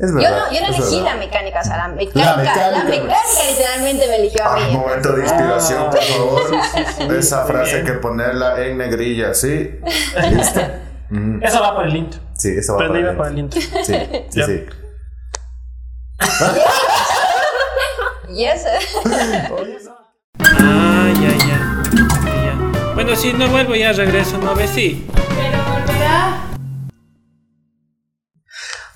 Es Yo no, yo no elegí verdad. la mecánica, o sea, la mecánica, la mecánica. mecánica, literalmente me eligió a Ah, mí. momento de inspiración, Ah, por favor. sí, sí, sí, Esa frase que ponerla en negrilla, ¿sí? Listo. Mm, Eso va por el intro. Sí, eso va para Prendida el por el intro. Sí, sí, sí. Yes. Ah, ya, ya. Ya, ya. Bueno, si no vuelvo ya regreso, ¿no ves? Sí.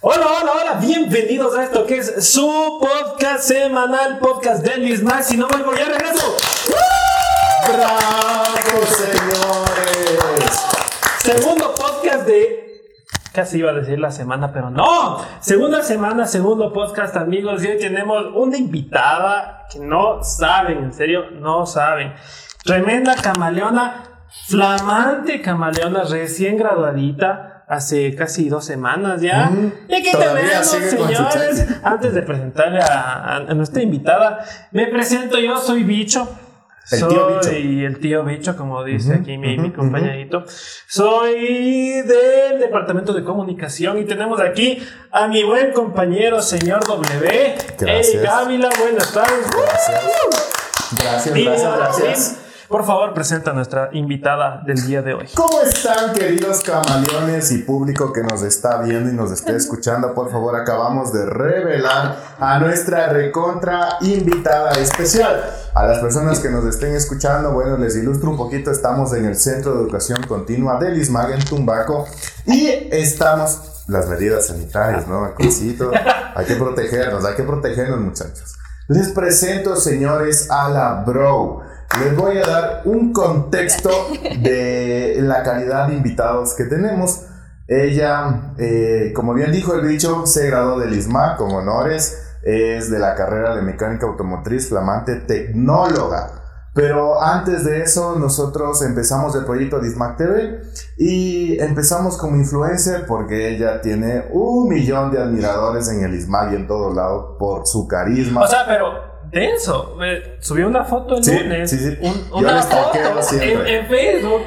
Hola, hola, hola, bienvenidos a esto que es su podcast semanal, podcast de Luis Max. Si no vuelvo, ya regreso. ¡Bravo, señores! Segundo podcast de. Casi iba a decir la semana, pero no. Segunda semana, segundo podcast, amigos. Y hoy tenemos una invitada que no saben, en serio, no saben. Tremenda camaleona, flamante camaleona, recién graduadita. Hace casi dos semanas ya. Mm, y aquí tenemos, señores. Antes de presentarle a, nuestra invitada, me presento yo, soy Bicho. El soy tío Bicho. el tío Bicho, como dice aquí mi, mi ujú, compañerito. Soy del departamento de comunicación y tenemos aquí a mi buen compañero, señor W. Gracias. Hey, Gávila, buenas tardes. Gracias, gracias, sí, gracias. Por favor, presenta a nuestra invitada del día de hoy. ¿Cómo están, queridos camaleones y público que nos está viendo y nos está escuchando? Por favor, acabamos de revelar a nuestra recontra invitada especial. A las personas que nos estén escuchando, bueno, les ilustro un poquito. Estamos en el Centro de Educación Continua del ISMAG en Tumbaco y estamos las medidas sanitarias, ¿no? Alcoholcito. Hay que protegernos, hay que protegernos, muchachos. Les presento, señores, a la Bro. Les voy a dar un contexto de la calidad de invitados que tenemos. Ella, eh, como bien dijo el bicho, se graduó del ISMA con honores. Es de la carrera de mecánica automotriz, flamante tecnóloga. Pero antes de eso, nosotros empezamos el proyecto de ISMAC TV y empezamos como influencer porque ella tiene un millón de admiradores en el ISMAC y en todo lado por su carisma. O sea, pero denso. Me subió una foto el Sí, lunes. sí, sí. un- Yo una foto en, en Facebook.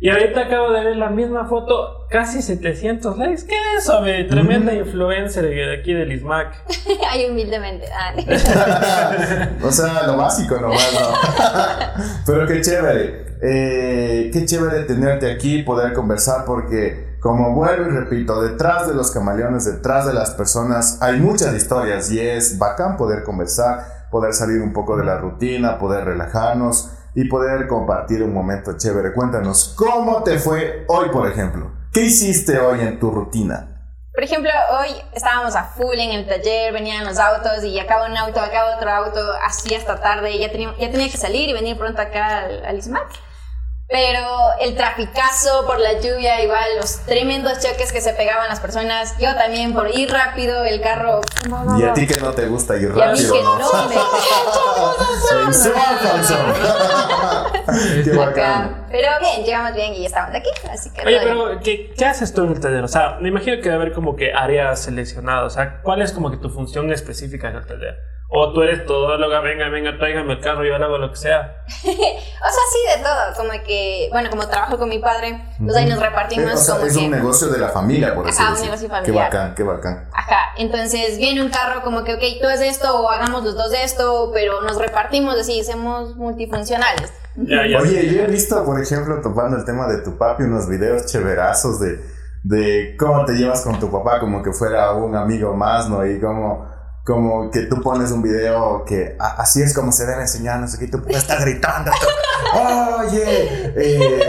Y ahorita acabo de ver la misma foto, casi 700 likes. ¿Qué es eso? Tremenda influencer de aquí del ISMAC. Ay, humildemente. Ah, o sea, lo básico nomás, ¿no? Pero qué chévere. Eh, qué chévere tenerte aquí, poder conversar, porque como vuelvo y repito, detrás de los camaleones, detrás de las personas, hay muchas historias y es bacán poder conversar, poder salir un poco de la rutina, poder relajarnos y poder compartir un momento chévere. Cuéntanos, ¿cómo te fue hoy, por ejemplo? ¿Qué hiciste hoy en tu rutina? Por ejemplo, hoy estábamos a full en el taller, venían los autos y acaba un auto, acaba otro auto, así hasta tarde. Ya tenía, ya tenía que salir y venir pronto acá al, al. Pero el traficazo por la lluvia, igual los tremendos choques que se pegaban las personas. Yo también por ir rápido, el carro. no, no, Y a ti que no te gusta ir Y a mí rápido, que ¿no? no me. Qué bacán. acá. Pero bien, llegamos bien y ya estamos aquí. Así que Oye, pero ¿qué, ¿qué haces tú en el taller? O sea, me imagino que debe haber como que áreas seleccionadas. O sea, ¿cuál es como que tu función específica en el taller? O tú eres todóloga, venga, venga, tráigame el carro, yo hago lo que sea. O sea, sí, de todo. Como que, bueno, como trabajo con mi padre, pues ahí nos repartimos Eh, o sea, como es que. un negocio de la familia, por así Ajá, un decirlo. negocio Qué familiar. bacán, qué bacán. Ajá, entonces viene un carro como que, ok, tú es esto o hagamos los dos de esto, pero nos repartimos así, somos multifuncionales. Ya, ya. Oye, yo he visto, por ejemplo, topando el tema de tu papi, unos videos chéverazos de, de cómo te llevas con tu papá, como que fuera un amigo más, ¿no? Y como, como que tú pones un video que a- así es como se debe enseñar, no sé qué, y tu papá está gritando, tú, oye, eh,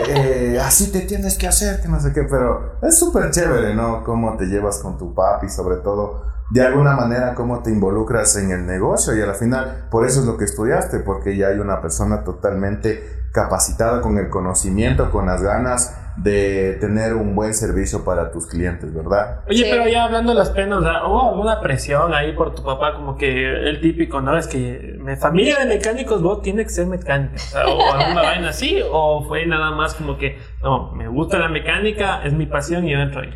eh, así te tienes que hacer, que no sé qué, pero es súper chévere, ¿no? Cómo te llevas con tu papi, sobre todo de alguna manera cómo te involucras en el negocio y al final por eso es lo que estudiaste, porque ya hay una persona totalmente capacitada con el conocimiento, con las ganas de tener un buen servicio para tus clientes, ¿verdad? Oye, Sí. pero ya hablando de las penas, ¿hubo alguna presión ahí por tu papá? Como que el típico, ¿no? Es que mi familia de mecánicos, vos tiene que ser mecánica. O, sea, o alguna vaina así, o fue nada más como que, no, me gusta la mecánica, es mi pasión y yo entro ahí.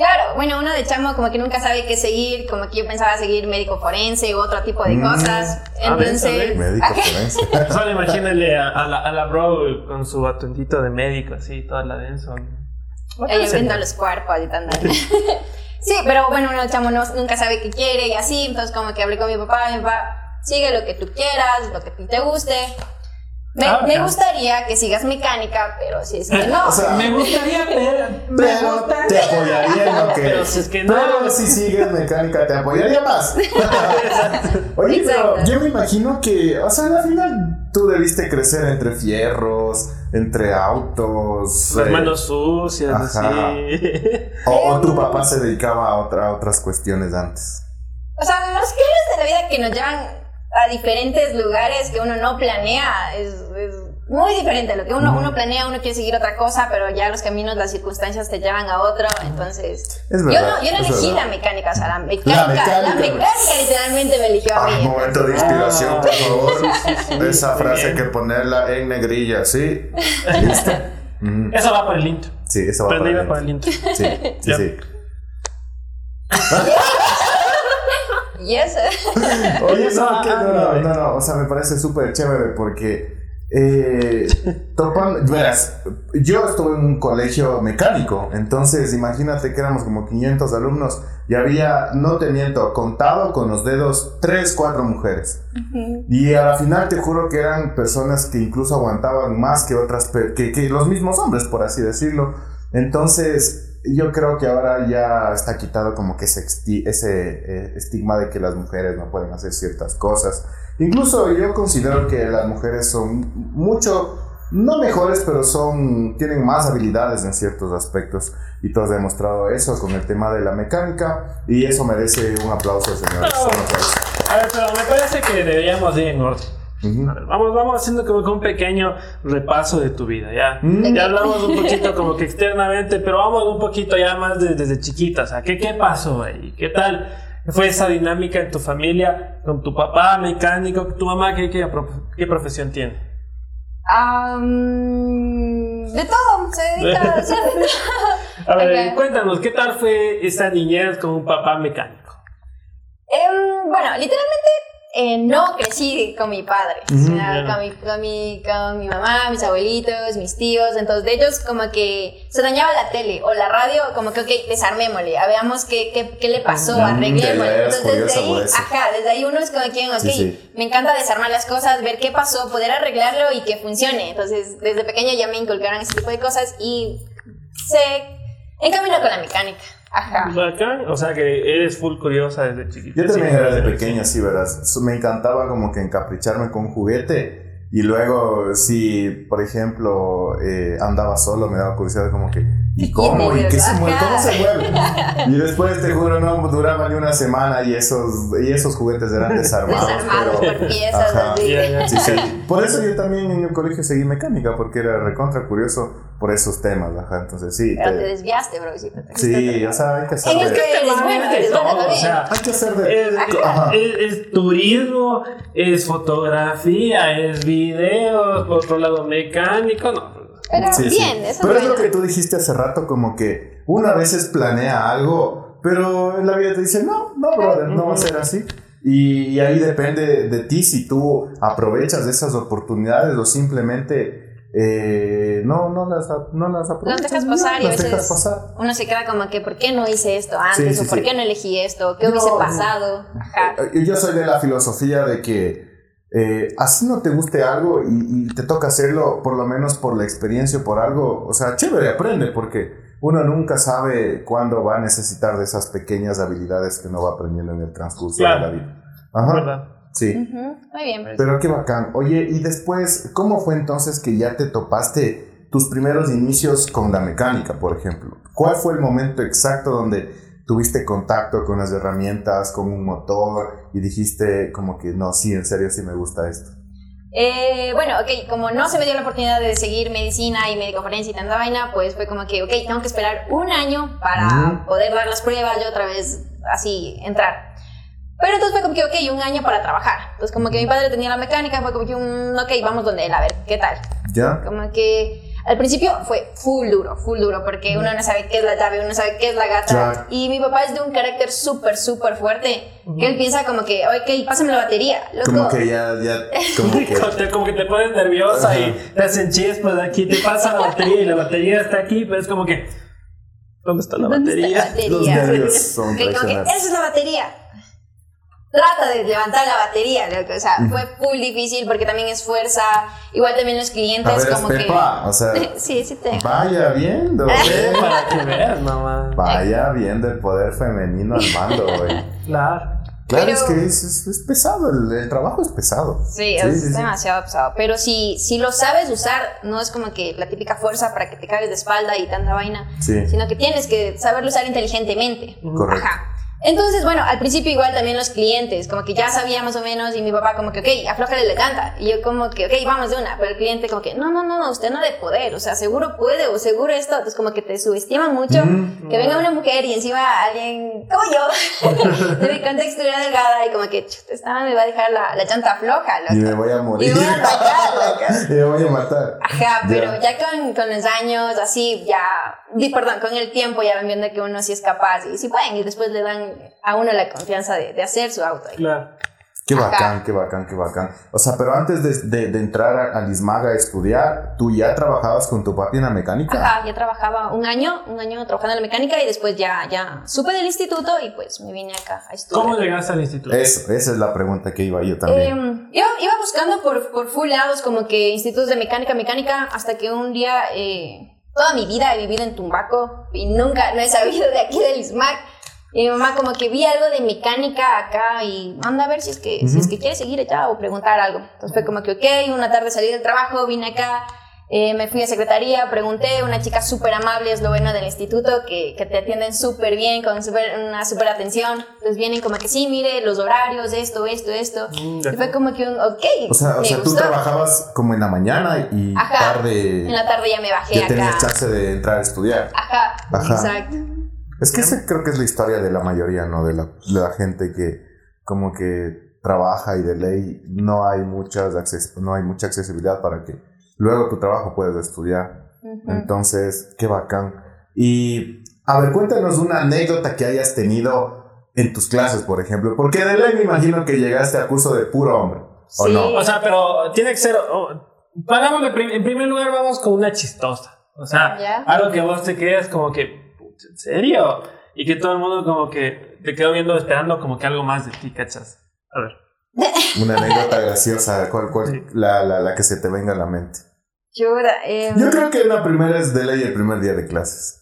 Claro, bueno, uno de chamo como que nunca sabe qué seguir, como que yo pensaba seguir médico forense u otro tipo de Mm. cosas. A ver, a Entonces, ver. Médico forense. Solo imagínale a, a la, a la bro con su atuendito de médico, así, toda la denso. ella viendo los cuerpos y tal. Sí, pero bueno, uno chamo no- nunca sabe qué quiere y así, entonces como que hablé con mi papá, mi papá, sigue lo que tú quieras, lo que a ti te guste. Me, Ah, me gustaría que sigas mecánica, pero si es que no. O sea, Me gustaría ver. Pero te apoyaría en lo que Pero si es que no. Pero si sigues mecánica, te apoyaría más. Oye, pero yo me imagino que, o sea, al final tú debiste crecer entre fierros, entre autos. Las eh, manos sucias, Ajá. así. o, o tu papá se dedicaba a, otra, a otras cuestiones antes. O sea, los giros de la vida que nos llevan a diferentes lugares que uno no planea es, es muy diferente. Lo que uno, uno planea, uno quiere seguir otra cosa, pero ya los caminos, las circunstancias te llevan a otro. Entonces, Es yo no, yo no es elegí verdad. la mecánica, o sea, la mecánica, la mecánica, mecánica, literalmente me eligió a Ah, mí. momento de inspiración, por Ah, favor. sí, sí, sí, Esa frase hay bien. que ponerla en negrilla, ¿sí? Listo. Eso va por el intro. Sí, eso va para Prendida el por el intro. Sí, sí, Ya. sí. Yes. Oye, no, que ah, no, no, no, no, o sea, me parece súper chévere porque, eh, verás, yo estuve en un colegio mecánico, entonces imagínate que éramos como 500 alumnos y había, no te miento, contado con los dedos 3, 4 mujeres. Y a la final te juro que eran personas que incluso aguantaban más que otras, que, que los mismos hombres, por así decirlo. Entonces, yo creo que ahora ya está quitado como que ese, ese eh, estigma de que las mujeres no pueden hacer ciertas cosas. Incluso yo considero que las mujeres son mucho, no mejores, pero son, tienen más habilidades en ciertos aspectos. Y tú has demostrado eso con el tema de la mecánica. Y eso merece un aplauso, señores. Aplauso. A ver, pero me parece que deberíamos ir en orden. Ujú. A ver, vamos, vamos haciendo como que un pequeño repaso de tu vida, ¿ya? Mm. Ya hablamos un poquito como que externamente, pero vamos un poquito ya más de- desde chiquita, o sea, ¿qué, ¿qué pasó ahí? ¿Qué tal fue esa dinámica en tu familia, con tu papá mecánico, tu mamá, qué, qué, prof- qué profesión tiene? Am, de todo, se dedica a hacer de todo. A ver, cuéntanos, ¿qué tal fue esa niñez con un papá mecánico? Em, bueno, literalmente eh, no crecí con mi padre, o sea, Ujú. con, mi, con, mi, con mi mamá, mis abuelitos, mis tíos, entonces de ellos como que se dañaba la tele o la radio, como que, ok, desarmémosle, a veamos qué, qué, qué le pasó, Mm, arreglémosle. Entonces desde ahí, ajá, desde ahí uno es como quien, ok, Sí, sí. me encanta desarmar las cosas, ver qué pasó, poder arreglarlo y que funcione. Entonces desde pequeña ya me inculcaron ese tipo de cosas y se encamino con la mecánica. Ajá. Bacán, o sea que eres full curiosa desde chiquita. Yo también Sí, era de pequeño, sí, verás. Me encantaba como que encapricharme con un juguete y luego, si, por ejemplo, eh, andaba solo, me daba curiosidad como que, ¿y cómo? ¿Y qué se mueve? ¿Cómo se mueve? Y después, te juro, no duraba ni una semana y esos, y esos juguetes eran desarmados. Desarmados pero- por piezas, Ajá. Sí, sí. Por eso yo también en el colegio seguí mecánica, porque era recontra curioso por esos temas, ajá. Entonces, sí. Pero te te- desviaste, bro. Sí, te- sí, o sea, hay que hacer que eres bueno, Es todo, o sea, Hay que hacer de... Es, Ajá. es- es turismo, es fotografía, es video, por otro lado mecánico, no. Pero Sí, sí. bien, eso Pero es lo que tú dijiste hace rato, como que uno a veces planea algo, pero en la vida te dice, no, no, brother, no va a ser así. Y, y ahí depende de ti si tú aprovechas de esas oportunidades o simplemente eh, no, no, las, no las aprovechas. dejas y pasar y a dejas veces- pasar. Uno se queda como que, ¿por qué no hice esto antes? Sí, sí, ¿O por sí. qué no elegí esto? ¿Qué No, hubiese no. pasado? Ajá. Eh, Yo soy de la filosofía de que eh, así no te guste algo y, y te toca hacerlo por lo menos por la experiencia o por algo, o sea, chévere, aprende porque uno nunca sabe cuándo va a necesitar de esas pequeñas habilidades que uno va aprendiendo en el transcurso Claro. de la vida. Ajá. ¿Verdad? Sí. Muy bien. Pero qué bacán. Oye, y después, ¿cómo fue entonces que ya te topaste tus primeros inicios con la mecánica, por ejemplo? ¿Cuál fue el momento exacto donde tuviste contacto con las herramientas, con un motor y dijiste como que no, sí, en serio sí me gusta esto? Eh, bueno, ok, como no se me dio la oportunidad de seguir medicina y médico-forense y tanta vaina, pues fue como que, ok, tengo que esperar un año para poder dar las pruebas y otra vez así entrar. Pero entonces fue como que, ok, un año para trabajar. Entonces como que mi padre tenía la mecánica, fue como que un, ok, vamos donde él, a ver, ¿qué tal? ¿Ya? Como que al principio fue full duro, full duro, porque uno no sabe qué es la llave, uno no sabe qué es la gata. Claro. Y mi papá es de un carácter súper, súper fuerte, que él piensa como que, ok, pásame la batería. Loco, Como que ya, ya, como que... Como que te pones nerviosa Ajá. y te hacen chispas aquí, te pasa la batería y la batería está aquí, pero es como que. ¿Dónde está la ¿Dónde está batería? la batería? Los nervios son Ok, como que, esa es la batería. Trata de levantar la batería, loco. O sea, fue full difícil porque también es fuerza. Igual también los A clientes, ver, como Pepa, o sea, que. Sí, sí, te. vaya viendo, Eh. Para que veas, mamá. Vaya viendo el poder femenino al mando, güey. Claro. Claro, Pero- es que es, es- es pesado, el, el trabajo es pesado. Sí, es demasiado pesado. Pero si, si lo sabes usar, no es como que la típica fuerza para que te cagues de espalda y tanta vaina, Sí, sino que tienes que saberlo usar inteligentemente. correcto. Ajá. Entonces, bueno, al principio igual también los clientes, como que ya sabía más o menos, y mi papá como que, ok, aflójale la llanta. Y yo como que, ok, vamos de una. Pero el cliente como que, no, no, no, no, usted no de poder, o sea, seguro puede, o seguro esto. Entonces como que te subestiman mucho. Ujú. Que venga una mujer y encima alguien como yo, de mi contextura delgada, y como que, chuta, esta me va a dejar la, la llanta floja, loco. Y me voy a Y morir. me voy a loco. y me voy a matar. Ajá, pero Ya. ya con, con los años, así, ya, di, perdón, con el tiempo ya van viendo que uno sí es capaz y sí pueden y después le dan a uno la confianza de, de hacer su auto. Claro. Qué Ajá. bacán, qué bacán, qué bacán. O sea, pero antes de, de- de entrar a- al ISMAG a estudiar, ¿tú ya trabajabas con tu papi en la mecánica? Ajá, ya trabajaba un año, un año trabajando en la mecánica y después ya, ya supe del instituto y pues me vine acá a estudiar. ¿Cómo llegaste al instituto? Eso, esa es la pregunta que iba yo también. Eh, yo iba buscando por, por full lados como que institutos de mecánica, mecánica, hasta que un día, eh, toda mi vida he vivido en Tumbaco y nunca, no he sabido de aquí del ISMAC. Y mi mamá como que vi algo de mecánica acá y anda a ver si es que, si es que quiere seguir allá o preguntar algo. Entonces fue como que, ok, una tarde salí del trabajo, vine acá, eh, me fui a secretaría, pregunté, una chica súper amable, es lo bueno del instituto, que, que te atienden súper bien, con súper- una súper atención. Entonces vienen como que, sí, mire, los horarios, esto, esto, esto. Mm, Y fue como que un, ok, o sea, o sea tú trabajabas como en la mañana y Ajá, tarde En la tarde ya me bajé ya acá. tenías chance de entrar a estudiar. Ajá, Ajá. exacto. Es que esa creo que es la historia de la mayoría, ¿no? De la, de la gente que como que trabaja y de ley no hay, muchas acces- no hay mucha accesibilidad para que luego tu trabajo puedas estudiar. Entonces, qué bacán. Y, a ver, cuéntanos una anécdota que hayas tenido en tus clases, por ejemplo. Porque de ley me imagino que llegaste a curso de puro hombre, ¿o Sí. no? O sea, pero tiene que ser. oh, prim- en primer lugar, vamos con una chistosa. O sea, algo que vos te quedas como que, "Pucha, ¿en serio? Y que todo el mundo como que te quedó viendo esperando como que algo más de ti, ¿cachas? A ver. Una anécdota graciosa, ¿cuál, cuál- Sí. la, la, la que se te venga a la mente? Em, Yo creo que la primera es de ley el primer día de clases.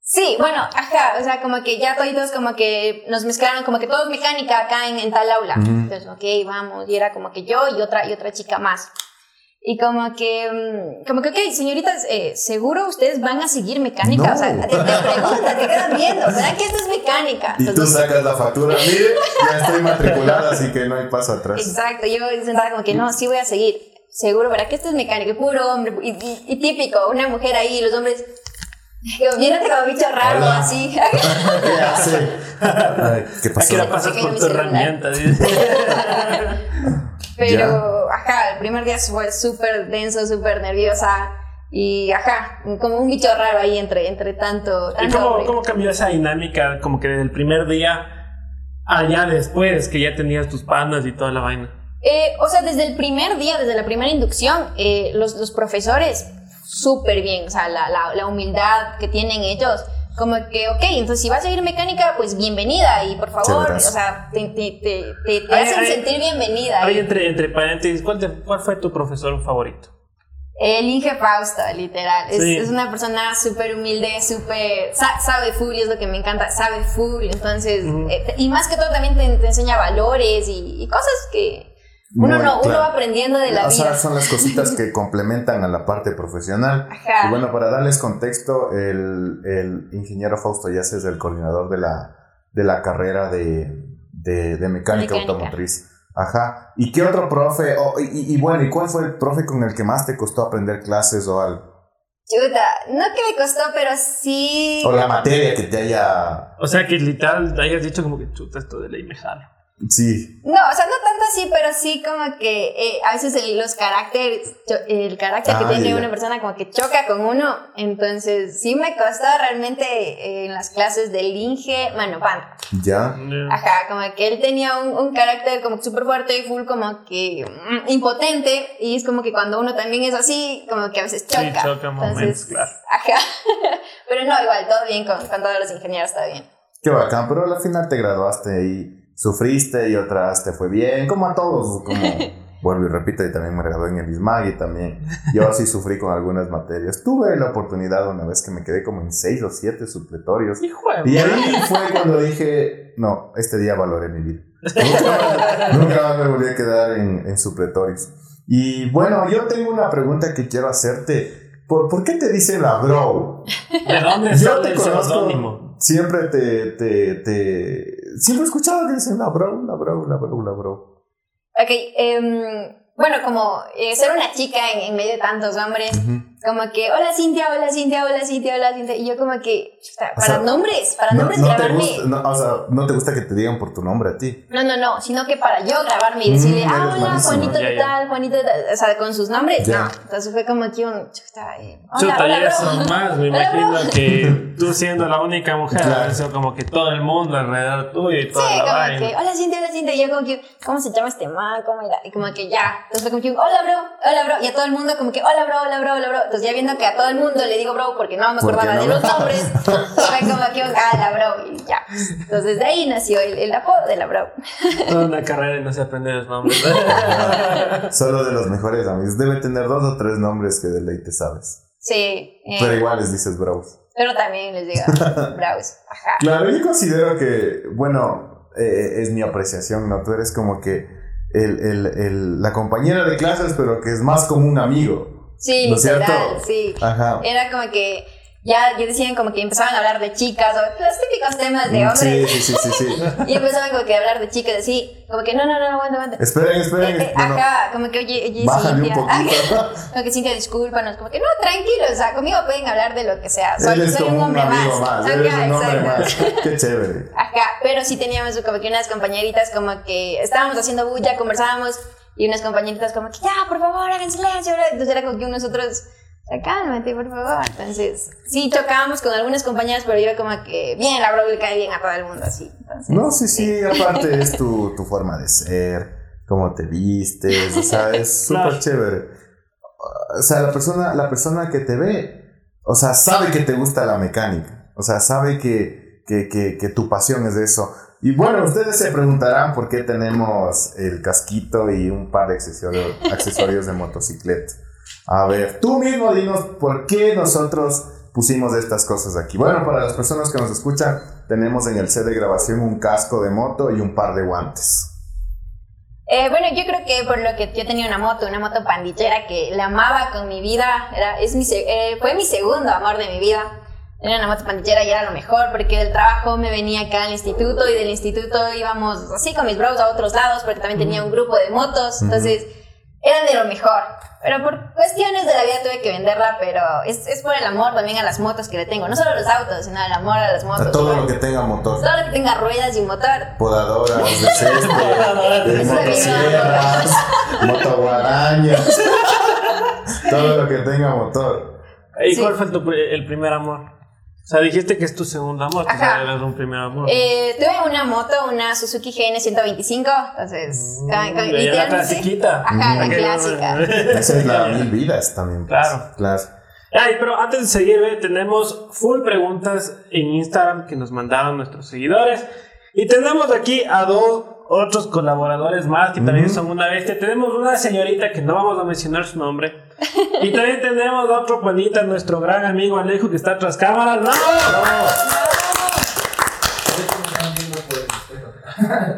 Sí, bueno, ajá, o sea, como que ya todos como que nos mezclaron, como que todos mecánica acá en, en tal aula. Entonces, ok, vamos, y era como que yo y otra, y otra chica más. Y como que, mm, como que, ok, señoritas, eh, seguro ustedes van a seguir mecánica. No. O sea, te, te preguntan, te quedan viendo, ¿verdad que esto es mecánica? Y tú Entonces, sacas la factura, mire, ya estoy matriculada, así que no hay paso atrás. Exacto, yo sentada como que no, sí voy a seguir. Seguro, ¿verdad que esto es mecánica? Puro hombre. Y, y- y típico, una mujer ahí, los hombres. Viéndote como bicho raro, Hola. así. ¿Qué hace? ¿Qué ¿A pasó? qué pasas por tu herramienta? Pero, ajá, el primer día fue súper denso, súper nerviosa. Y, ajá, como un bicho raro ahí entre, entre tanto. ¿Y cómo, cómo cambió esa dinámica como que desde el primer día allá después que ya tenías tus panas y toda la vaina? Eh, o sea, desde el primer día, desde la primera inducción, eh, los, los profesores, súper bien, o sea, la, la, la humildad que tienen ellos, como que, ok, entonces si vas a ir mecánica, pues bienvenida y por favor, o sea, te, te, te, te- te Ay, hacen ay. sentir bienvenida. Oye, Y entre, entre paréntesis, ¿cuál, te- ¿cuál fue tu profesor favorito? El Inge Fausto, literal, es, Sí. es una persona súper humilde, súper, sa- sabe full y es lo que me encanta, sabe full, entonces, Ujú. eh, te- y más que todo también te, te enseña valores y, y cosas que uno, no, uno va aprendiendo de la o sea, vida. son las cositas que complementan a la parte profesional. Ajá. Y bueno, para darles contexto, el, el ingeniero Fausto Yaces es el coordinador de la, de la carrera de, de, de mecánica, Mecánica. automotriz. Ajá. ¿Y qué otro profe? o- y, y- y bueno, ¿y cuál fue el profe con el que más te costó aprender clases o algo? Chuta, no que me costó, pero sí. O la materia que te haya... O sea, que literal hayas dicho como que chuta esto de ley me jalo. Sí. No, o sea, no tanto así, pero sí como que eh, a veces el- los caracteres, el carácter que Ah, tiene una persona como que choca con uno. Entonces, sí me costó realmente eh, en las clases del Inge, mano, pan. ¿Ya? Ajá, como que él tenía un, un carácter como súper fuerte y full como que mm, impotente. Y es como que cuando uno también es así, como que a veces choca. Sí, choca momentos, claro. Ajá. Pero no, igual, todo bien con, con todos los ingenieros, está bien. Qué bacán, pero al final te graduaste y sufriste y otras te fue bien, como a todos, como vuelvo y repito, y también me gradué en el ISMAG y también yo sí sufrí con algunas materias. Tuve la oportunidad una vez que me quedé como en seis o siete supletorios. Y ahí fue cuando dije, no, este día valoré mi vida. Nunca, nunca más me volví a quedar en, en supletorios. Y bueno, yo tengo una pregunta que quiero hacerte. ¿Por, por qué te dicen la bro? ¿De dónde Yo te conozco. Siempre te, te, te... Siempre he escuchado que dicen la bro, la bro, la bro, la bro. Ok, em, bueno, como eh, ser una chica en, en medio de tantos hombres, como que, hola Cintia, hola Cintia, hola Cintia, hola Cintia, y yo como que, chuta, O para sea, nombres, para No, nombres no te grabarme. gusta, no, o sea, no te gusta que te digan por tu nombre a ti. No, no, no, sino que para yo grabarme y decirle, Mm, ah, hola, malísima. Juanito de tal, Juanito de tal, o sea, con sus nombres, Ya. no. Entonces fue como que un, chuta, eh, hola, Chuta, hola, y bro. eso más, me bro. imagino que tú siendo la única mujer, Claro. eso como que todo el mundo alrededor tuyo y toda Sí, la como vaina. que, hola Cintia, hola Cintia, y yo como que, ¿cómo se llama este man? ¿Cómo era? Y como que ya, entonces fue como que, hola bro, hola bro, y a todo el mundo como que, hola bro, hola bro, hola bro, entonces ya viendo que a todo el mundo le digo bro porque no me acordaba no de los nombres, fue como que, hola bro, y ya, entonces de ahí nació el, el apodo de la bro. Toda una carrera y no se aprende los nombres. Solo de los mejores amigos. Debe tener dos o tres nombres que de ley te sabes. Sí, eh, Pero igual les dices bros. pero también les digo bros, ajá. Claro, yo considero que, bueno, eh, es mi apreciación, ¿no? Tú eres como que el, el, el- la compañera de clases, pero que es más como un amigo. Sí, ¿No es cierto? literal, sí. Ajá. Era como que ya, decían como que empezaban a hablar de chicas, o los típicos temas de hombres. Sí, sí, sí, sí, sí. Y empezaban como que a hablar de chicas así, como que no, no, no, aguanta, aguanta. Esperen, esperen. Eh, eh, no, no. Ajá, como que oye, oye, Bájale un Cintia. como que Cintia, discúlpanos, como que no, tranquilo, o sea, conmigo pueden hablar de lo que sea. Soy, Eres soy como un un hombre amigo más. más. Ajá, Eres un hombre exacto. más. Qué chévere. Ajá, pero sí teníamos como que unas compañeritas como que estábamos haciendo bulla, conversábamos y unas compañeritas como que ya, por favor, hagan silencio. Entonces era como que nosotros, cálmate, por favor. Entonces, sí chocábamos con algunas compañeras, pero yo como que bien, la bro le cae bien a todo el mundo así. Entonces, No, sí, sí, aparte es tu, tu forma de ser, cómo te vistes, o sea, es súper chévere. O sea, la persona, la persona que te ve, o sea, sabe que te gusta la mecánica, o sea, sabe que, que, que, que tu pasión es eso. Y bueno, ustedes se preguntarán por qué tenemos el casquito y un par de accesorios, accesorios de motocicleta. A ver, tú mismo dinos por qué nosotros pusimos estas cosas aquí. Bueno, para las personas que nos escuchan, tenemos en el set de grabación un casco de moto y un par de guantes. Eh, bueno, yo creo que por lo que yo tenía una moto, una moto pandillera que la amaba con mi vida, era, es mi, eh, fue mi segundo amor de mi vida. Era una moto pandillera y era lo mejor porque del trabajo me venía acá al instituto y del instituto íbamos así con mis bros a otros lados porque también tenía un grupo de motos, entonces era de lo mejor. Pero por cuestiones de la vida tuve que venderla, pero es, es por el amor también a las motos que le tengo, no solo a los autos, sino el amor a las motos. todo igual. lo que tenga motor. Todo lo que tenga ruedas y motor. Podadoras de césped, de motosierras, motoguarañas. todo lo que tenga motor. ¿Y Sí. cuál fue tu el primer amor? O sea, dijiste que es tu segundo amor, que Ajá. era un primer amor. Eh, tuve una moto, una Suzuki GN 125, entonces, con- con- Mm, ya la clasiquita. Ajá, la Aquella- clásica. Esa es la mil vidas también. pues. Claro. Claro. Ay, pero antes de seguir, ve, tenemos full preguntas en Instagram que nos mandaron nuestros seguidores. Y tenemos aquí a dos otros colaboradores más que también son una bestia. Tenemos una señorita que no vamos a mencionar su nombre. Y también tenemos otro panita, nuestro gran amigo Alejo que está tras cámaras. ¡No!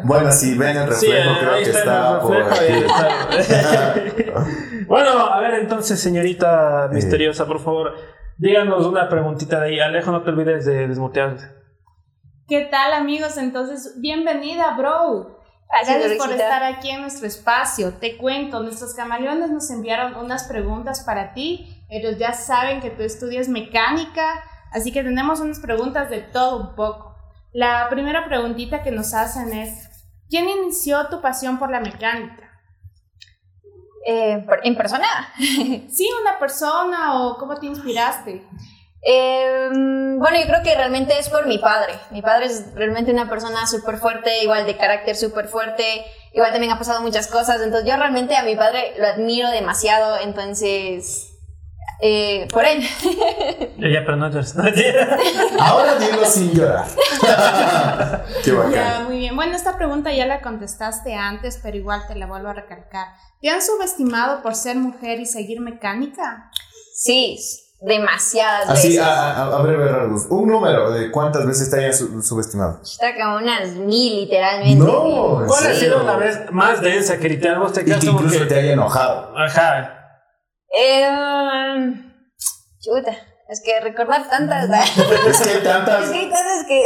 Bueno, si ven el Sí, reflejo, creo que está, está el por reflejo, ahí aquí. está. bueno, a ver entonces, señorita misteriosa, por favor, díganos una preguntita de ahí. Alejo, no te olvides de desmutearte. ¿Qué tal amigos? Entonces, bienvenida, bro. Gracias, por estar aquí en nuestro espacio. Te cuento, nuestros camaleones nos enviaron unas preguntas para ti. Ellos ya saben que tú estudias mecánica, así que tenemos unas preguntas de todo un poco. La primera preguntita que nos hacen es, ¿quién inició tu pasión por la mecánica? Eh, ¿En persona? ¿Sí, una persona o cómo te inspiraste? Eh, bueno, yo creo que realmente es por mi padre. Mi padre es realmente una persona súper fuerte, igual de carácter súper fuerte, igual también ha pasado muchas cosas, entonces yo realmente a mi padre lo admiro demasiado, entonces Eh, por él. Yo ya, pero no llores. Ahora dilo sin llorar. Qué Ya, bacán. muy bien. Bueno, esta pregunta ya la contestaste antes, pero igual te la vuelvo a recalcar. ¿Te han subestimado por ser mujer y seguir mecánica? Sí, demasiadas Así, veces. a, a, a breve rasgos. Un número de cuántas veces te hayan su- subestimado. Está como unas mil, literalmente. No, ¿en ¿Cuál ha serio? sido la vez más densa que literal vos te Y que incluso que- te haya enojado. Ajá. Eh, chuta, es que recordar tantas. Es que hay Es tantas. que hay cosas que.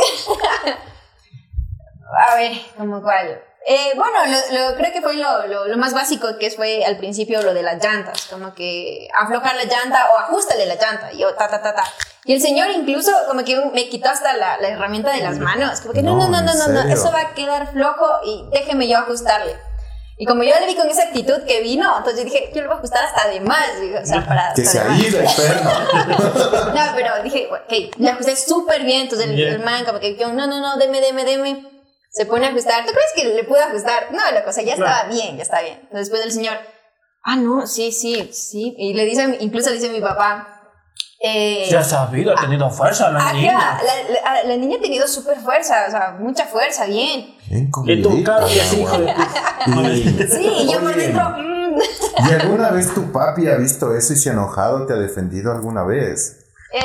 A ver, como cuál. Eh, bueno, lo, lo- creo que fue lo, lo, lo más básico que fue al principio lo de las llantas, como que aflojar la llanta o ajustale la llanta, y yo ta ta ta ta. Y el señor incluso como que me quitó hasta la, la herramienta de las manos, como que no, no, no, No, no, ¿en no, eso va a quedar flojo y déjeme yo ajustarle. Y como yo le vi con esa actitud que vino, entonces yo dije, yo le voy a ajustar hasta de más, o sea, para... Que se ha ido. No, pero dije, ok, le ajusté súper bien. Entonces el, Bien. el man, como que, yo, no, no, no, deme, deme, deme. Se pone a ajustar. ¿Tú crees que le pude ajustar? No, la cosa ya estaba bien, ya está bien. Después el señor, ah, no, sí, sí, sí. Y le dice, incluso le dice mi papá, eh, ha sabido, ha tenido fuerza la ajá, niña. la, la- la niña ha tenido súper fuerza, o sea, mucha fuerza, bien. Bien Y tú, comidita, claro, y así, mi hijo de Sí, y yo por dentro, mm. ¿Y alguna vez tu papi ha visto eso y se ha enojado? ¿Te ha defendido alguna vez? Eh,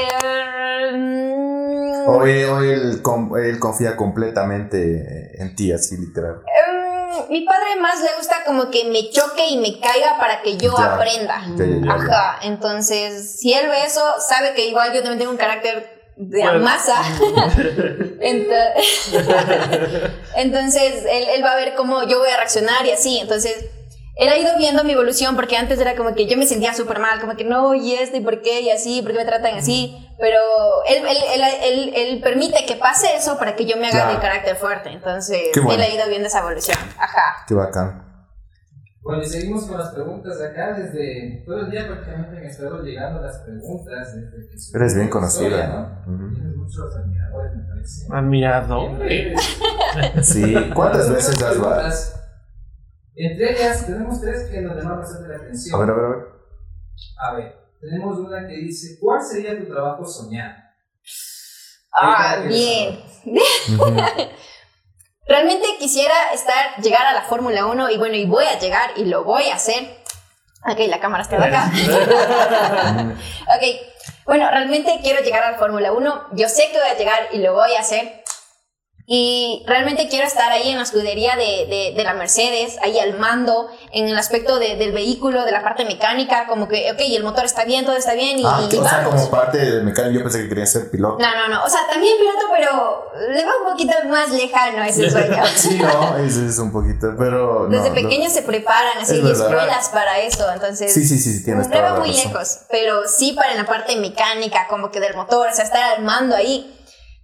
mm, ¿O él, confía completamente en ti, así literal? Em, mi padre más le gusta como que me choque y me caiga para que yo Ya. aprenda. Ya, ya, ya, ya. Ajá, entonces si él ve eso, sabe que igual yo también tengo un carácter de Bueno. masa. Ento- entonces él, él va a ver cómo yo voy a reaccionar y así. Entonces él ha ido viendo mi evolución porque antes era como que yo me sentía súper mal, como que no, y esto, y por qué, y así, por qué me tratan así. Pero él, él, él, él, él permite que pase eso para que yo me haga Claro. de carácter fuerte. Entonces bueno. él ha ido viendo esa evolución. Ajá. Qué bacán. Bueno, y seguimos con las preguntas de acá. Desde todo el día prácticamente me estado llegando las preguntas. Desde que Eres bien conocida, historia, ¿no? Ujú. Tienes muchos admiradores, me parece. Admirador. Sí. ¿Cuántas veces has va? Entre ellas, tenemos tres que nos llaman bastante la atención. A ver, a ver, a ver. A ver, tenemos una que dice: ¿Cuál sería tu trabajo soñado? Ah, bien. Realmente quisiera estar, llegar a la Fórmula 1 y bueno, y voy a llegar y lo voy a hacer. Ok, la cámara está de acá. ok, bueno, realmente quiero llegar a la Fórmula 1. Yo sé que voy a llegar y lo voy a hacer. Y realmente quiero estar ahí en la escudería de, de, de la Mercedes, ahí al mando, en el aspecto de- del vehículo, de la parte mecánica, como que, ok, el motor está bien, todo está bien y, Ah, y o sea, vamos. como parte del mecánico, yo pensé que quería ser piloto. No, no, no. O sea, también piloto, pero le va un poquito más lejano ese sueño. Sí, no, eso es un poquito, pero. Desde no. pequeños se preparan así verdad. escuelas para eso, entonces Sí, sí, sí, sí, tienes no va muy razón. lejos, pero sí para la parte mecánica, como que del motor, o sea, estar al mando ahí.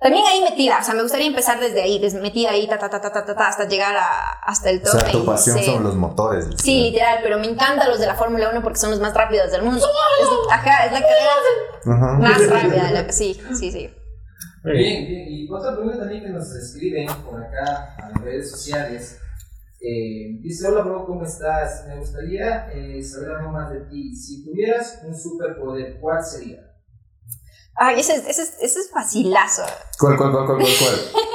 También ahí metida, o sea, me gustaría empezar desde ahí, desde metida ahí, ta, ta, ta, ta, ta, ta, ta, hasta llegar a, hasta el O tope. sea, tu pasión sé- son los motores. Sí, literal, pero me encantan los de la Fórmula 1 porque son los más rápidos del mundo. Es- ajá, es la carrera Ajá. más rápida, la- sí, sí, sí. Bien, bien. Y otra pregunta también que nos escriben por acá a las redes sociales. Eh, dice, hola bro, ¿cómo estás? Me gustaría eh, saber algo más de ti. Si tuvieras un superpoder, ¿cuál sería? Ay, ese, es- ese, es- ese es facilazo. ¿Cuál, cuál, cuál, cuál, cuál? cuál?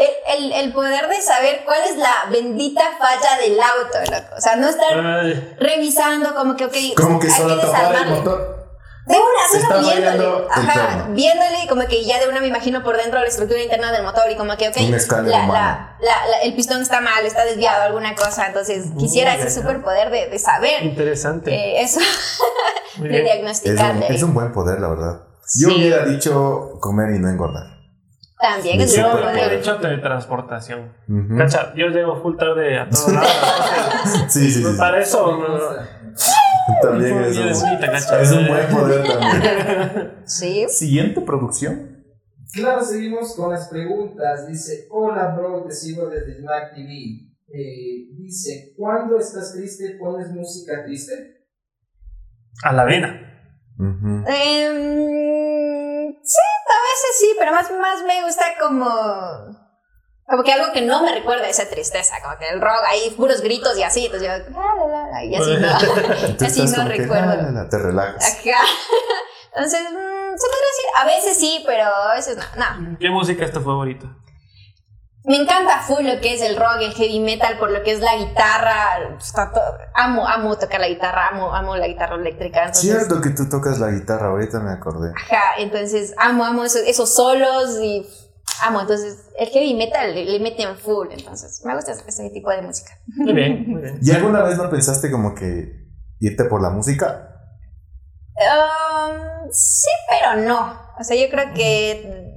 El, el, el poder de saber cuál es la bendita falla del auto, loco. O sea, no estar Ay, revisando como que, ok, Como que hay solo que tocar el motor. De una, solo está viéndole. Ajá, viéndole como que ya de una me imagino por dentro la estructura interna del motor y como que, ok, la, la, la- la- el pistón está mal, está desviado, alguna cosa. Entonces, quisiera ese superpoder de, de saber interesante. eh, eso, de bien. Es diagnosticarle. un, es un buen poder, la verdad. Yo Sí. hubiera dicho comer y no engordar. También es Yo poder. hecho teletransportación. Cacha, yo llego full tarde a todos lados. Sí, sí, sí. Para eso, no. También es un, bonita, cacha. es un buen poder también. Sí. Siguiente producción. Claro, seguimos con las preguntas. Dice, hola bro, te sigo desde Smack TV. Eh, dice, ¿cuándo estás triste pones música triste? a la vena. Sí, pero más, más me gusta como como que algo que no me recuerda esa tristeza, como que el rock, ahí puros gritos y así, entonces yo, la, la, la, y así no, así que, recuerdo. la, la, la, te relajas. Ajá. Entonces, mm, se podría decir, a veces sí, pero a veces no. no. ¿Qué música es tu favorita? Me encanta full lo que es el rock, el heavy metal, por lo que es la guitarra. está todo- amo, amo tocar la guitarra, amo, amo la guitarra eléctrica. Entonces, Cierto que tú tocas la guitarra, ahorita me acordé. Ajá, entonces amo, amo esos, esos solos y amo. Entonces, el heavy metal le, le meten full. Entonces, me gusta ese, ese tipo de música. Muy bien, muy bien. ¿Y alguna vez no pensaste como que irte por la música? Um, sí, pero no. O sea, yo creo que.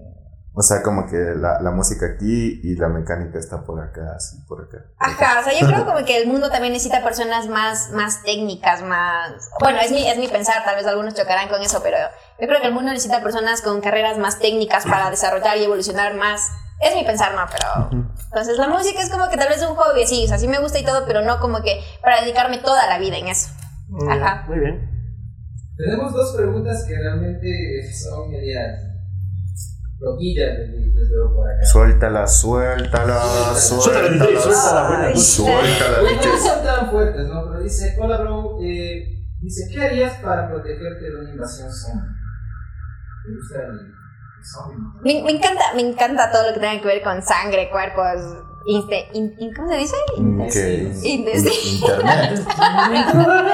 O sea, como que la, la música aquí y la mecánica está por acá, así, por acá. por acá. Ajá, o sea, yo creo como que el mundo también necesita personas más, más técnicas, más... Bueno, es mi, es mi pensar, tal vez algunos chocarán con eso, pero yo creo que el mundo necesita personas con carreras más técnicas para desarrollar y evolucionar más. Es mi pensar, no, pero... Entonces la música es como que tal vez un hobby, sí, o sea, sí me gusta y todo, pero no como que para dedicarme toda la vida en eso. Muy bien, Ajá. Muy bien. Tenemos dos preguntas que realmente son medias veo por acá. Suéltala, suéltala, Suéltala, suéltala. Suéltala. Suéltala, no son tan fuertes, ¿no? Pero dice, hola bro, eh, dice, ¿qué harías para protegerte de una invasión zombie? ¿Te gusta el, zombie? Me, me encanta, me encanta todo lo que tenga que ver con sangre, cuerpos, inste- in- in- ¿cómo se dice? Mm, que- Indes- Internet.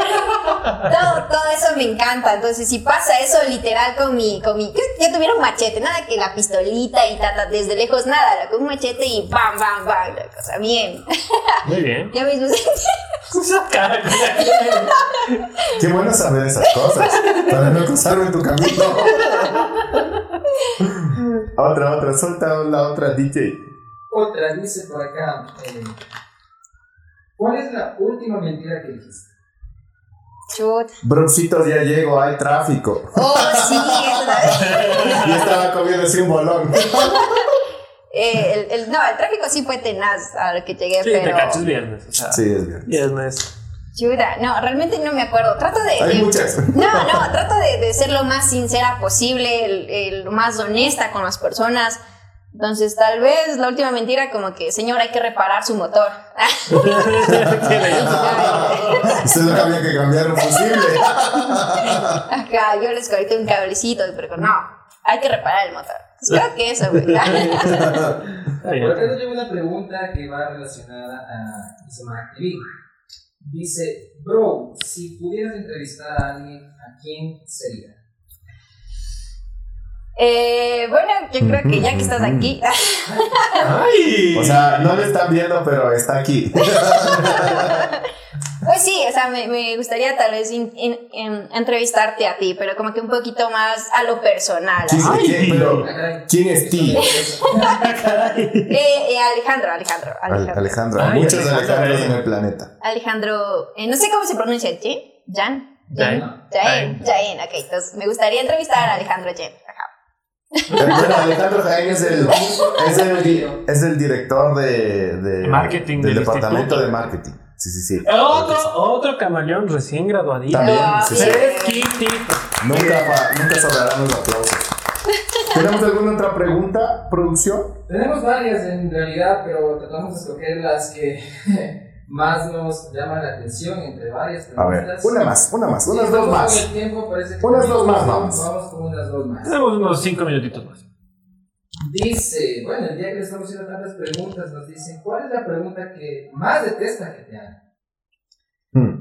Todo, todo eso me encanta. Entonces, si pasa eso literal con mi, con mi, yo, yo tuviera un machete, nada que la pistolita y tata, desde lejos, nada, loco, un machete y bam, bam, bam, loco, o sea, bien. Muy bien. Ya mismo, Qué bueno saber esas cosas para no cruzarme en tu camino. otra, otra, suelta la otra DJ. Otra, dice por acá, eh, ¿cuál es la última mentira que dijiste? Chut. Bruxitos, ya llego, hay tráfico. Oh, sí, eso, Y estaba comiendo así un bolón. eh, el, el- no, el tráfico sí fue tenaz a lo que llegué, Sí, te pero. cachas viernes. O sea, Sí, es bien. Viernes. Chuta, no, realmente no me acuerdo. Trato de. Hay de- muchas. No, no, trato de, de ser lo más sincera posible, el- lo más honesta con las personas. Entonces, tal vez la última mentira, como que, señor, hay que reparar su motor. Usted lo que había que cambiar un fusible. Acá, yo les conecté un cablecito, pero no, hay que reparar el motor. Pues creo que eso, güey. Por acá llega una pregunta que va relacionada a Ismael TV. Dice, bro, si pudieras entrevistar a alguien, ¿a quién sería? Eh, bueno, yo creo que ya que estás aquí, ¡Ay! O sea, no lo están viendo, pero está aquí. pues sí, o sea, me, me gustaría tal vez in- in- in- entrevistarte a ti, pero como que un poquito más a lo personal. ¿Quién, así. quién- pero, caray. ¿quién es ti? Eh, eh, Alejandro, Alejandro, Al- Alejandro. Alejandro. Ay, Muchos Alejandro. Alejandros en el planeta. Alejandro, eh, no sé cómo se pronuncia, ¿Jen? ¿Jan? Jaén. Jaén, Jaén, ok, entonces me gustaría entrevistar a Alejandro Jen. Ajá. Bueno, Alejandro Jaén es el, es el, es el director de, de- Marketing del del departamento instituto. de marketing. Sí, sí, sí. Otro, otro camaleón recién graduadito. También, sí, sí. Nunca, nunca sobrarán los aplausos. ¿Tenemos alguna otra pregunta, producción? Tenemos varias en realidad, pero tratamos de escoger las que más nos llaman la atención entre varias A ver, preguntas. una más, una más, Sí, unas dos estamos con más. el tiempo, parece que Unas dos más, vamos. vamos. Con unas dos más. Tenemos unos cinco minutitos más. Dice, bueno, el día que le estamos haciendo tantas preguntas, nos dicen, ¿cuál es la pregunta que más detesta que te hagan? Hmm.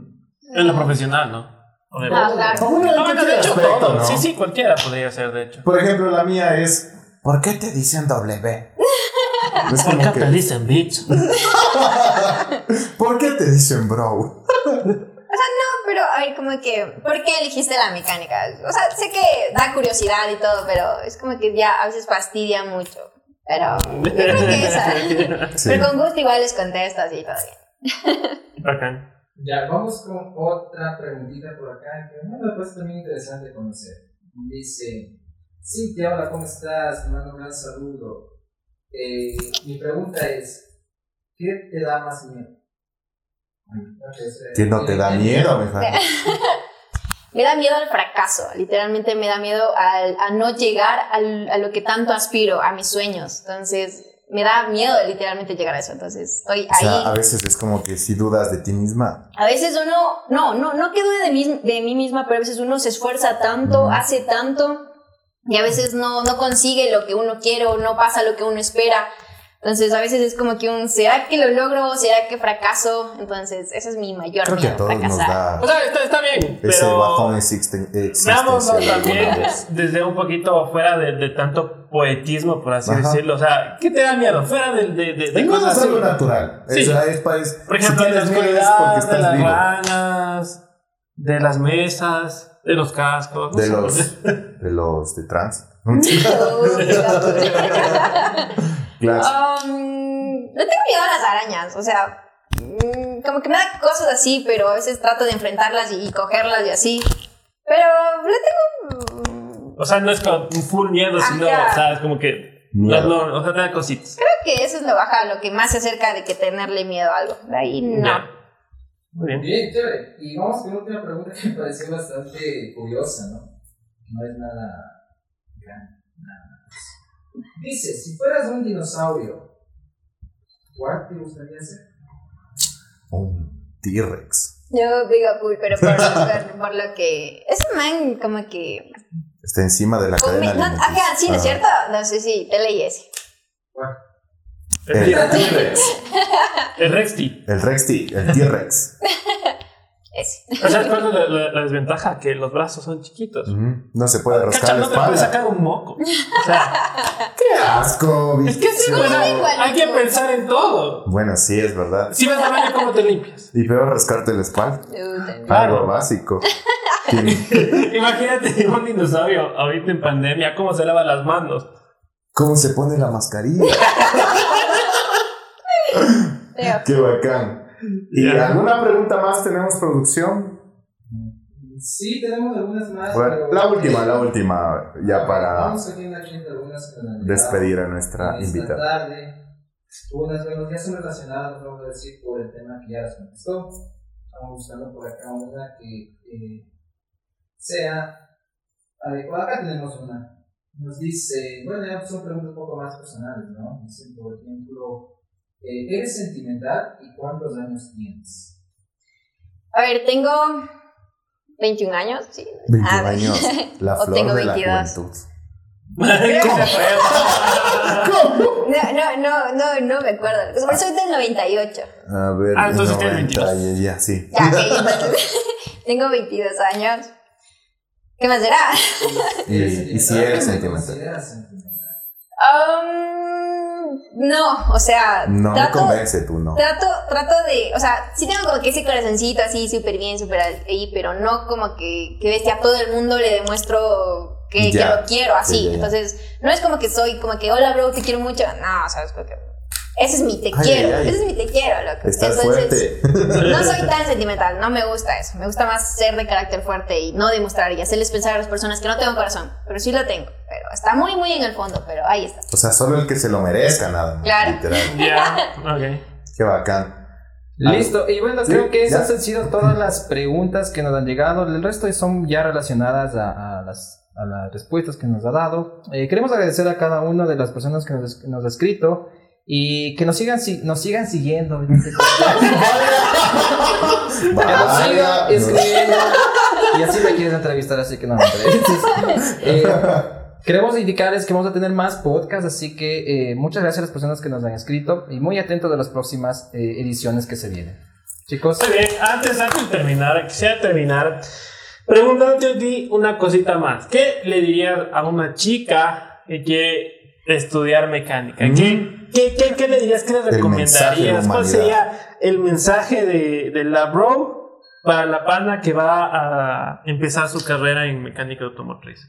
En lo profesional, ¿no? Obviamente. Ah, claro. Como una No, bueno, de hecho, aspecto, todo. ¿no? Sí, sí, cualquiera podría ser, de hecho. Por ejemplo, la mía es, ¿por qué te dicen W? Es ¿Por qué que, te dicen bitch? ¿Por qué te dicen bro? No, pero a ver, como que, ¿por qué elegiste la mecánica? O sea, sé que da curiosidad y todo, pero es como que ya a veces fastidia mucho. Pero yo creo que esa. Sí. Pero con gusto igual les contesto así todo bien. Bacán. Ya, vamos con otra preguntita por acá, que bueno, pues también interesante conocer. Dice, Cintia, hola, ¿cómo estás? Te mando un gran saludo. Eh, mi pregunta es, ¿qué te da más miedo? Ay, no sé, es, eh, Que no te da miedo. Me da miedo al fracaso, literalmente me da miedo al- a no llegar al- a lo que tanto aspiro, a mis sueños. Entonces, me da miedo literalmente llegar a eso. Entonces estoy O sea, ahí. a veces es como que si dudas de ti misma. A veces uno, no, no, no que dude de mí, de mí misma, pero a veces uno se esfuerza tanto, hace tanto, y a veces no, no consigue lo que uno quiere o no pasa lo que uno espera. Entonces a veces es como que un, ¿será que lo logro? ¿Será que fracaso? Entonces ese es mi mayor Creo que miedo, a todos nos fracasar. O sea, está, está bien, ese pero bajón existen- veámoslo existencial. también desde un poquito fuera de, de tanto poetismo, por así Ajá. decirlo. O sea, ¿qué te da miedo? Fuera de, de, de, cosas es así. algo natural. Sí. Es, es, es- Por ejemplo, si de la es las vivo. ranas, de las mesas, de los cascos. no De los, de los de trans. Claro. Um, no tengo miedo a las arañas, o sea, mm, como que me da cosas así, pero a veces trato de enfrentarlas y, y cogerlas y así. Pero le tengo... mm, O sea, no es con full miedo, sino, Ajá. o sea, es como que. Miedo. No, no, o sea, te da cositas. Creo que eso es lo baja, lo que más se acerca de que tenerle miedo a algo. De ahí no. Muy bien. Bien, chévere. Y vamos con una última pregunta que me pareció bastante curiosa, ¿no? No es nada grande, nada. Dice, si fueras un dinosaurio, ¿cuál te gustaría ser? Un T-Rex. Yo digo cool, pero por, por- por lo que... Ese man como que... Está encima de la cadena no, alimenticia. ajá, sí, ¿no es cierto? No sé si te leí ese. El T-Rex. El Rexty. El Rexty, el T-Rex. Ese. O sea, ¿cuál es la, la- la desventaja? Que los brazos son chiquitos. No se puede rascar Cacha, la no te puedes espalda. sacar un moco. O sea, ¡Qué asco, es que sí, bicho! o sea, igual, hay que pensar en todo. Bueno, sí, es verdad. Si vas al baño, ¿cómo te limpias? Y peor rascarte la espalda. Claro. Algo básico. Imagínate un dinosaurio ahorita en pandemia, cómo se lava las manos. ¿Cómo se pone la mascarilla? ¡Qué bacán! ¿Y Ya. alguna pregunta más tenemos producción? Sí, tenemos algunas más. Bueno, pero- la última, la última, ya para Vamos aquí en la gente algunas despedir a nuestra invitada. tarde. Unas, bueno, ya son relacionadas, vamos a decir, por el tema que ya las contestó. Estamos buscando por acá una que eh, sea adecuada. Acá tenemos una. Nos dice, bueno, ya son preguntas un poco más personales, ¿no? Dicen, por ejemplo, eh, ¿eres sentimental y cuántos años tienes? A ver, tengo 21 años, sí. 21 A ver. años, la O flor tengo de la 22. juventud. No, no, no, no, no me acuerdo. Soy del 98. A ver, Ah, entonces tienes 90, 22. ya, ya, sí. Ya, ok, entonces tengo 22 años. ¿Qué más será? Y, y si eres ¿Te sentimental. consideras sentimental? Um, no, o sea, No me trato, convence tú, no. trato, trato de, o sea, sí tengo como que ese corazoncito así súper bien, súper ahí, pero no como que, que bestia a todo el mundo le demuestro que, lo quiero así. Sí, ya, ya. Entonces, no es como que soy como que, hola bro, te quiero mucho. No, o sea, es como que, ese es mi te Ay, quiero, ay, ay. ese es mi te quiero, loco. Estás Entonces, fuerte. No soy tan sentimental, no me gusta eso. Me gusta más ser de carácter fuerte y no demostrar y hacerles pensar a las personas que no tengo corazón. Pero sí lo tengo. Pero está muy, muy en el fondo, pero ahí está. O sea, solo el que se lo merezca, nada más. Claro. Literal. Ya, ok. Qué bacán. Listo, y bueno, Sí, creo que esas ya. han sido todas las preguntas que nos han llegado. El resto son ya relacionadas a, a las, a las respuestas que nos ha dado. Eh, queremos agradecer a cada una de las personas que nos, que nos ha escrito y que nos sigan, si- nos sigan siguiendo. que nos sigan escribiendo. Y así me quieres entrevistar, así que no me entrevistes. Eh, Queremos indicarles que vamos a tener más podcasts, así que eh, muchas gracias a las personas que nos han escrito y muy atentos de las próximas eh, ediciones que se vienen. Chicos, Muy bien, antes, antes de terminar, quisiera terminar preguntándote a ti una cosita más. ¿Qué le dirías a una chica que quiere estudiar mecánica? Mm. ¿Qué, qué, qué, qué le dirías? ¿Qué le recomendarías? ¿Cuál sería el mensaje de, de la bro para la pana que va a empezar su carrera en mecánica automotriz?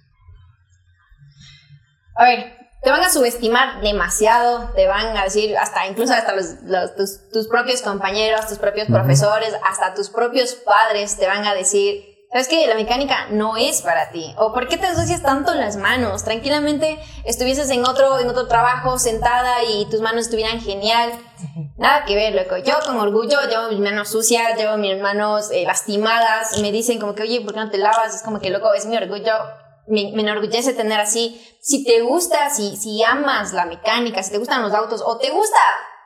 A ver, te van a subestimar demasiado, te van a decir, hasta incluso hasta los, los- tus, tus propios compañeros, tus propios profesores, hasta tus propios padres te van a decir, ¿sabes qué? La mecánica no es para ti. O ¿por qué te ensucias tanto las manos? Tranquilamente estuvieses en otro, en otro trabajo sentada y tus manos estuvieran genial. Nada que ver, loco. Yo con orgullo llevo mis manos sucias, llevo mis manos eh, lastimadas y me dicen como que, oye, ¿por qué no te lavas? Es como que, loco, es mi orgullo me, me enorgullece tener así. Si te gusta, si, si amas la mecánica, si te gustan los autos o te gusta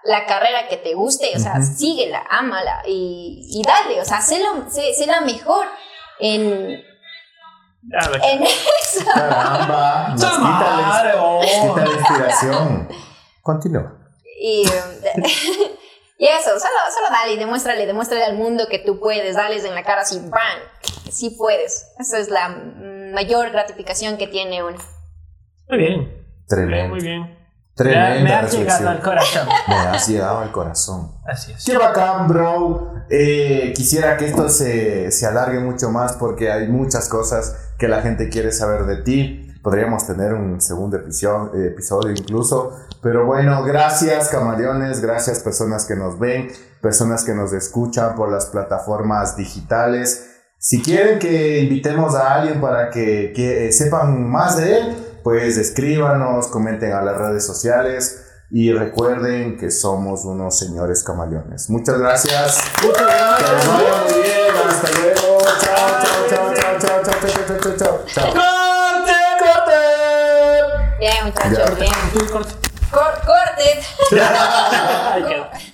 la carrera que te guste, o sea, síguela, ámala y, y dale, o sea, sé, lo- sé- sé la mejor en, en eso. Caramba, nos quita Madre, la, oh. quita la inspiración. Continúa. Y, um, y eso, solo, solo dale y demuéstrale, demuéstrale al mundo que tú puedes, dales en la cara así, ¡bam! Sí puedes. Esa es la mm, mayor gratificación que tiene uno. Muy bien. Muy bien, Tremendo. muy bien. Tremenda me, ha- llegado al corazón. Me has llegado al corazón. Así es. Qué bacán, bro. Eh, quisiera que esto se, se alargue mucho más porque hay muchas cosas que la gente quiere saber de ti. Podríamos tener un segundo episodio, episodio incluso. Pero bueno, gracias camaleones, gracias personas que nos ven, personas que nos escuchan por las plataformas digitales. Si quieren que invitemos a alguien para que, que, eh, sepan más de él, pues escríbanos, comenten a las redes sociales y recuerden que somos unos señores camaleones. Muchas gracias. Muchas Que les gracias. vaya muy bien. Hasta luego. Chao, chao, chao, chao, chao, chao, chao, chao, chao, chao, chao. ¡Corte! Bien, muchachos, bien. Corte. Cor- corte.